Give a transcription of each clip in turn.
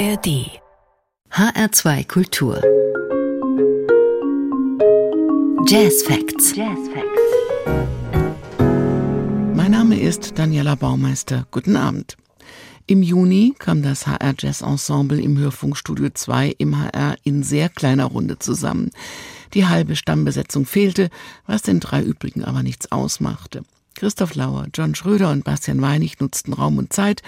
ARD HR2 Kultur Jazz Facts. Jazz Facts. Mein Name ist Daniela Baumeister. Guten Abend. Im Juni kam das HR Jazz Ensemble im Hörfunkstudio 2 im HR in sehr kleiner Runde zusammen. Die halbe Stammbesetzung fehlte, was den drei übrigen aber nichts ausmachte. Christoph Lauer, John Schröder und Bastian Weinig nutzten Raum und Zeit,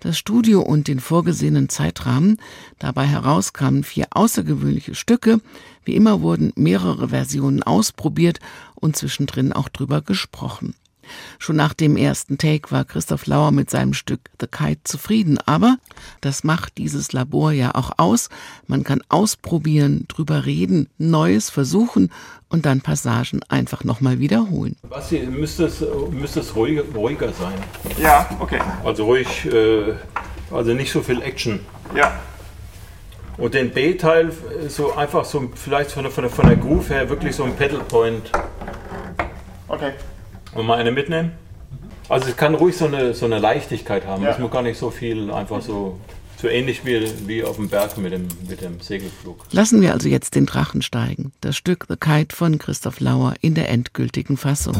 das Studio und den vorgesehenen Zeitrahmen. Dabei herauskamen vier außergewöhnliche Stücke. Wie immer wurden mehrere Versionen ausprobiert und zwischendrin auch drüber gesprochen. Schon nach dem ersten Take war Christoph Lauer mit seinem Stück The Kite zufrieden, aber das macht dieses Labor ja auch aus. Man kann ausprobieren, drüber reden, Neues versuchen und dann Passagen einfach nochmal wiederholen. Basti, müsste es, müsste es ruhiger, ruhiger sein. Ja, okay. Also ruhig, äh, also nicht so viel Action. Ja. Und den B-Teil so einfach so, vielleicht von der, von der, von der Groove her wirklich so ein Pedal Point. Okay. Und mal eine mitnehmen? Also es kann ruhig so eine, so eine Leichtigkeit haben. Ja. Es muss gar nicht so viel einfach so, so ähnlich wie, wie auf dem Berg mit dem, mit dem Segelflug. Lassen wir also jetzt den Drachen steigen. Das Stück The Kite von Christoph Lauer in der endgültigen Fassung.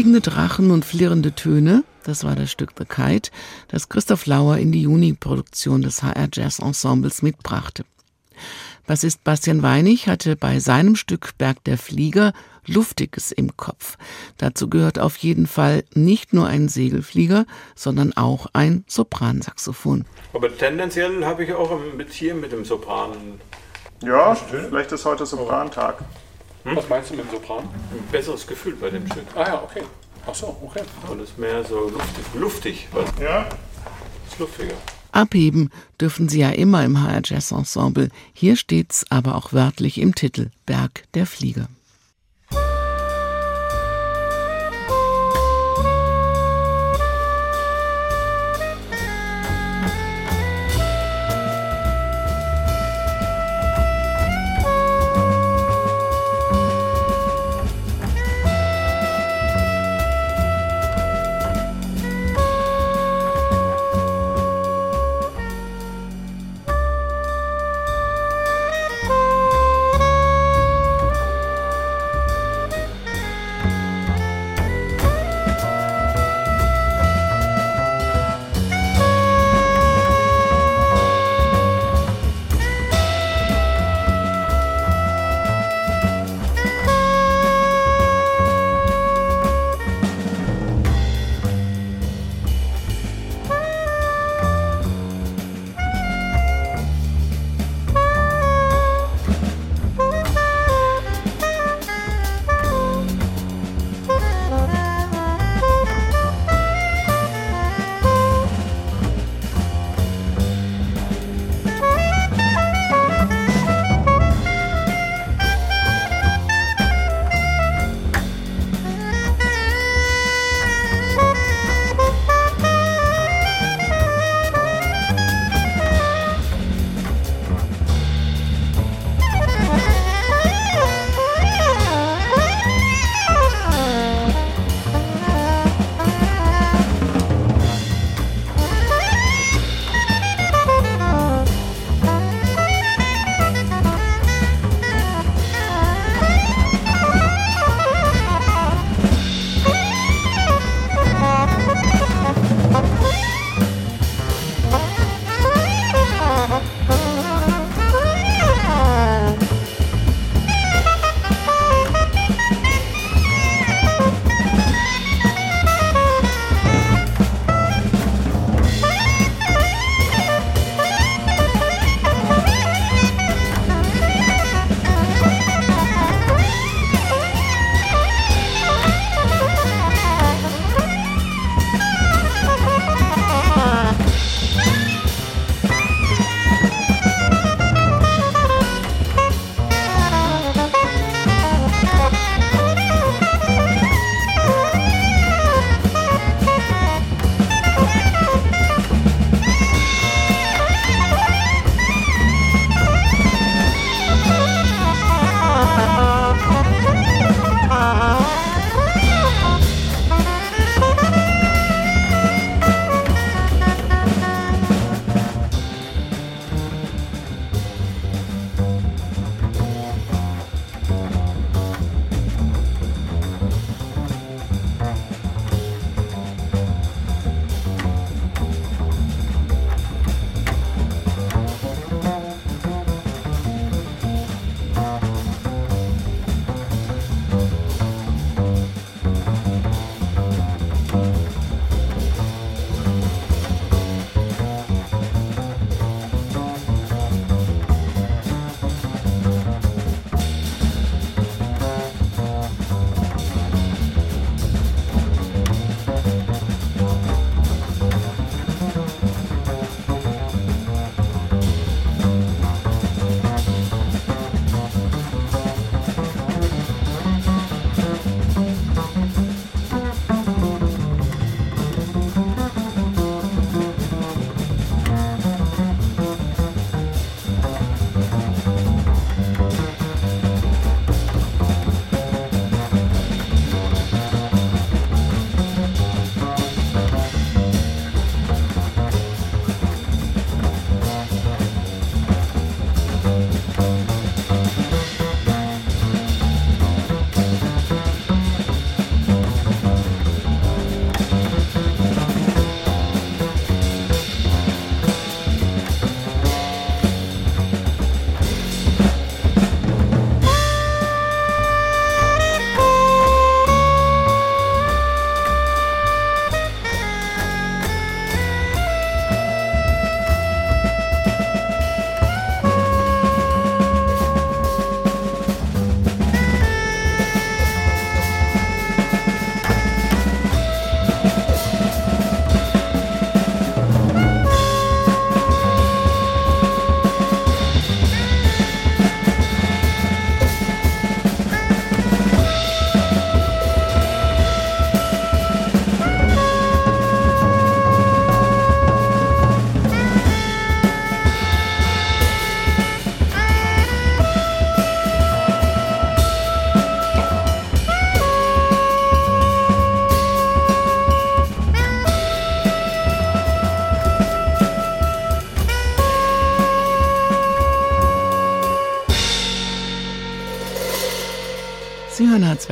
Fliegende Drachen und flirrende Töne, das war das Stück The Kite, das Christoph Lauer in die Juni-Produktion des HR Jazz Ensembles mitbrachte. Bassist Bastian Weinig hatte bei seinem Stück Berg der Flieger Luftiges im Kopf. Dazu gehört auf jeden Fall nicht nur ein Segelflieger, sondern auch ein Sopransaxophon. Aber tendenziell habe ich auch mit hier mit dem Sopran Ja, vielleicht ist heute Soprantag. Was meinst du mit dem Sopran? ein besseres Gefühl bei dem Stück. Ah ja, okay. Ach so, okay. Und es ist mehr so luftig, luftig was Ja? ist luftiger. Abheben dürfen sie ja immer im HR Jazz Ensemble. Hier steht's aber auch wörtlich im Titel Berg der Flieger.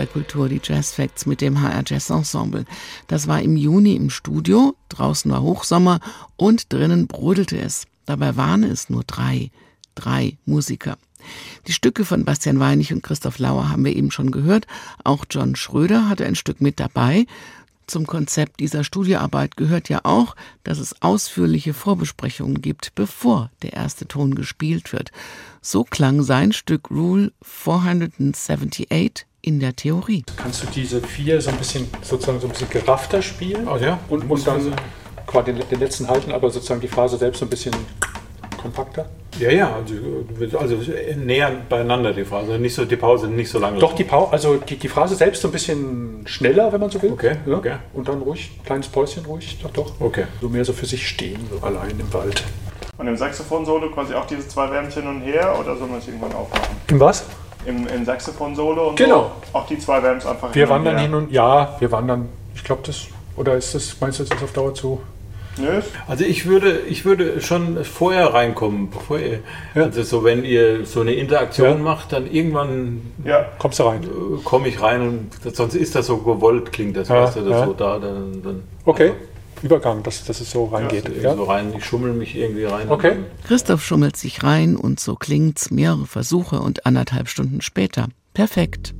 Kultur, die Jazz Facts mit dem HR Jazz Ensemble. Das war im Juni im Studio, draußen war Hochsommer und drinnen brodelte es. Dabei waren es nur drei, drei Musiker. Die Stücke von Bastian Weinig und Christoph Lauer haben wir eben schon gehört. Auch John Schröder hatte ein Stück mit dabei. Zum Konzept dieser Studioarbeit gehört ja auch, dass es ausführliche Vorbesprechungen gibt, bevor der erste Ton gespielt wird. So klang sein Stück Rule 478 in der Theorie. Kannst du diese vier so ein bisschen sozusagen so ein bisschen geraffter spielen? Oh ja, und, und dann quasi den, den letzten halten, aber sozusagen die Phase selbst so ein bisschen kompakter? Ja, ja, also, also näher beieinander die Phrase, nicht so die Pause nicht so lange. Doch die Pause, also die, die Phrase selbst so ein bisschen schneller, wenn man so will. Okay, ja? okay. Und dann ruhig, kleines Päuschen ruhig, doch doch. Okay. So mehr so für sich stehen, so allein im Wald. Und im Saxophon-Solo quasi auch diese zwei Vamps hin und her oder soll man es irgendwann aufmachen? Im was? Im, im Saxophon-Solo und Genau. so. Auch die zwei Vamps einfach Wir hin und wandern her. hin und ja, wir wandern. Ich glaube das. Oder ist das, meinst du, ist das auf Dauer zu? Nö, Also ich würde, ich würde schon vorher reinkommen, bevor ihr, Ja. also so wenn ihr so eine Interaktion Ja. macht, dann irgendwann ja. Kommst du rein? komme ich rein und sonst ist das so gewollt, klingt das, Ja, weißt du, das ja. so da, dann, dann Okay. Übergang, dass, dass es so reingeht. irgendwie Ja, so rein, ich schummel mich irgendwie rein. Okay. Christoph schummelt sich rein und so klingt's mehrere Versuche und anderthalb Stunden später. Perfekt.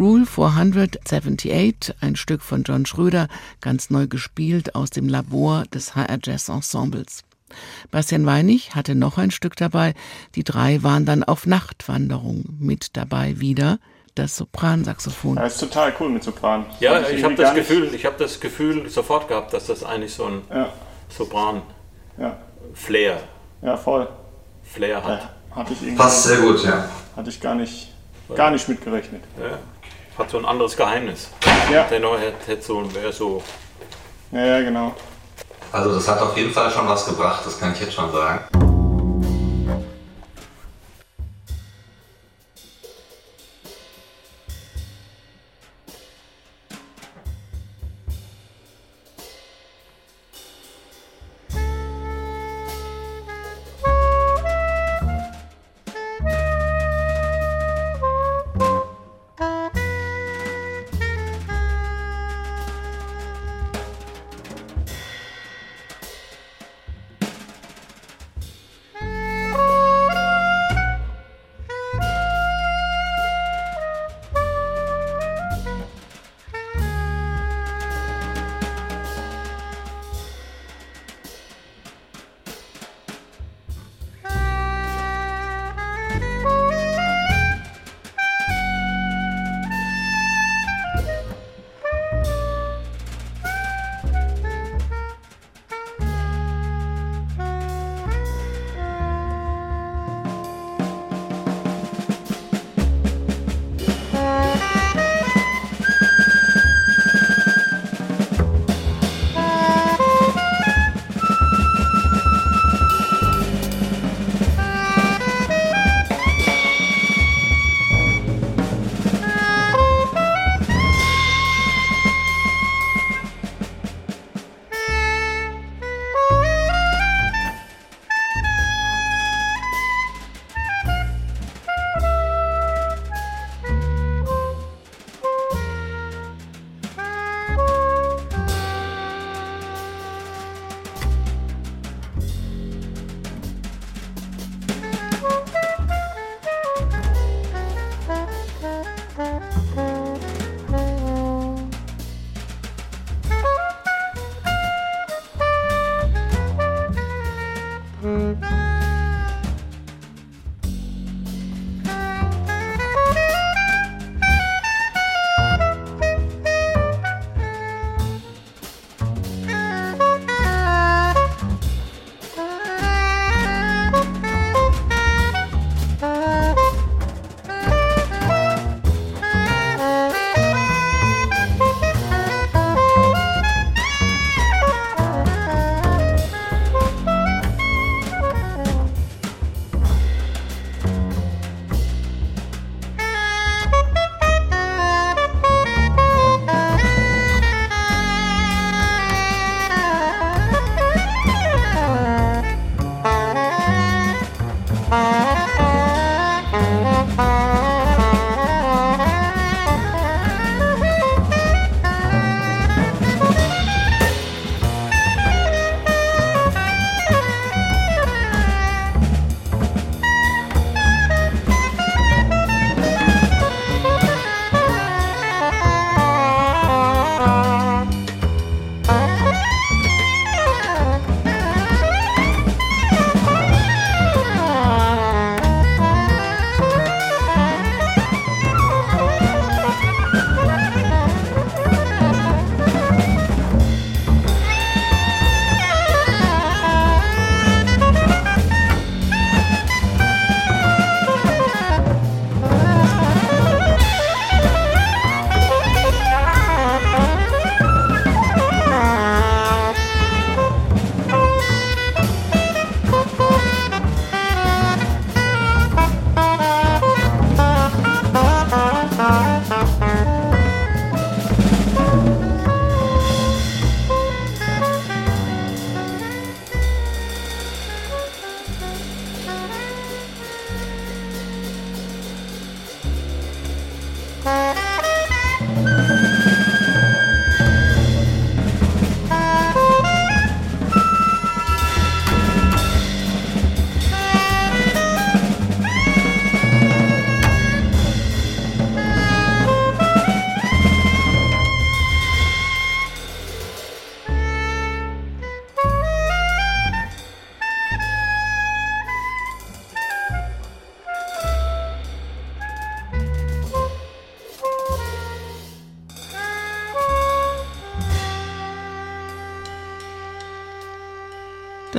Rule 478, ein Stück von John Schröder, ganz neu gespielt aus dem Labor des HR Jazz Ensembles. Bastian Weinig hatte noch ein Stück dabei. Die drei waren dann auf Nachtwanderung mit dabei wieder das Sopransaxophon. Ja, ist total cool mit Sopran. Das Ja, fand ich irgendwie habe das Gefühl, ich habe das Gefühl sofort gehabt, dass das eigentlich so ein Ja, Sopran-Flair ja, ja, voll. Flair hat. Ja, hatte ich irgendwie Passt sehr gut, ja. hatte ich gar nicht, gar nicht mitgerechnet. Ja. Hat so ein anderes Geheimnis. Ja, Der neue hätte so, wäre so ja, ja, genau. Also das hat auf jeden Fall schon was gebracht, das kann ich jetzt schon sagen.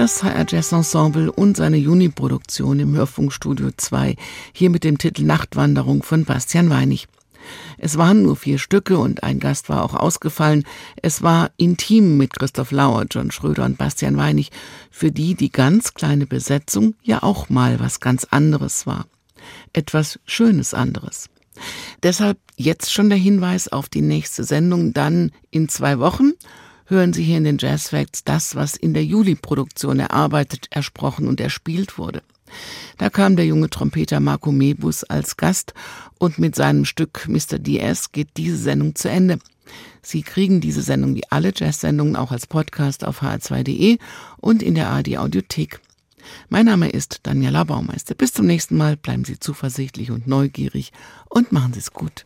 Das HR Jazz Ensemble und seine Juni-Produktion im Hörfunkstudio 2, hier mit dem Titel Nachtwanderung von Bastian Weinig. Es waren nur vier Stücke und ein Gast war auch ausgefallen. Es war intim mit Christoph Lauer, John Schröder und Bastian Weinig, für die die ganz kleine Besetzung ja auch mal was ganz anderes war. Etwas Schönes anderes. Deshalb jetzt schon der Hinweis auf die nächste Sendung dann in zwei Wochen hören Sie hier in den Jazz Facts das, was in der Juli-Produktion erarbeitet, ersprochen und erspielt wurde. Da kam der junge Trompeter Marco Mebus als Gast und mit seinem Stück Mr. DS geht diese Sendung zu Ende. Sie kriegen diese Sendung wie alle Jazz-Sendungen auch als Podcast auf hr2.de und in der ARD Audiothek. Mein Name ist Daniela Baumeister. Bis zum nächsten Mal. Bleiben Sie zuversichtlich und neugierig und machen Sie es gut.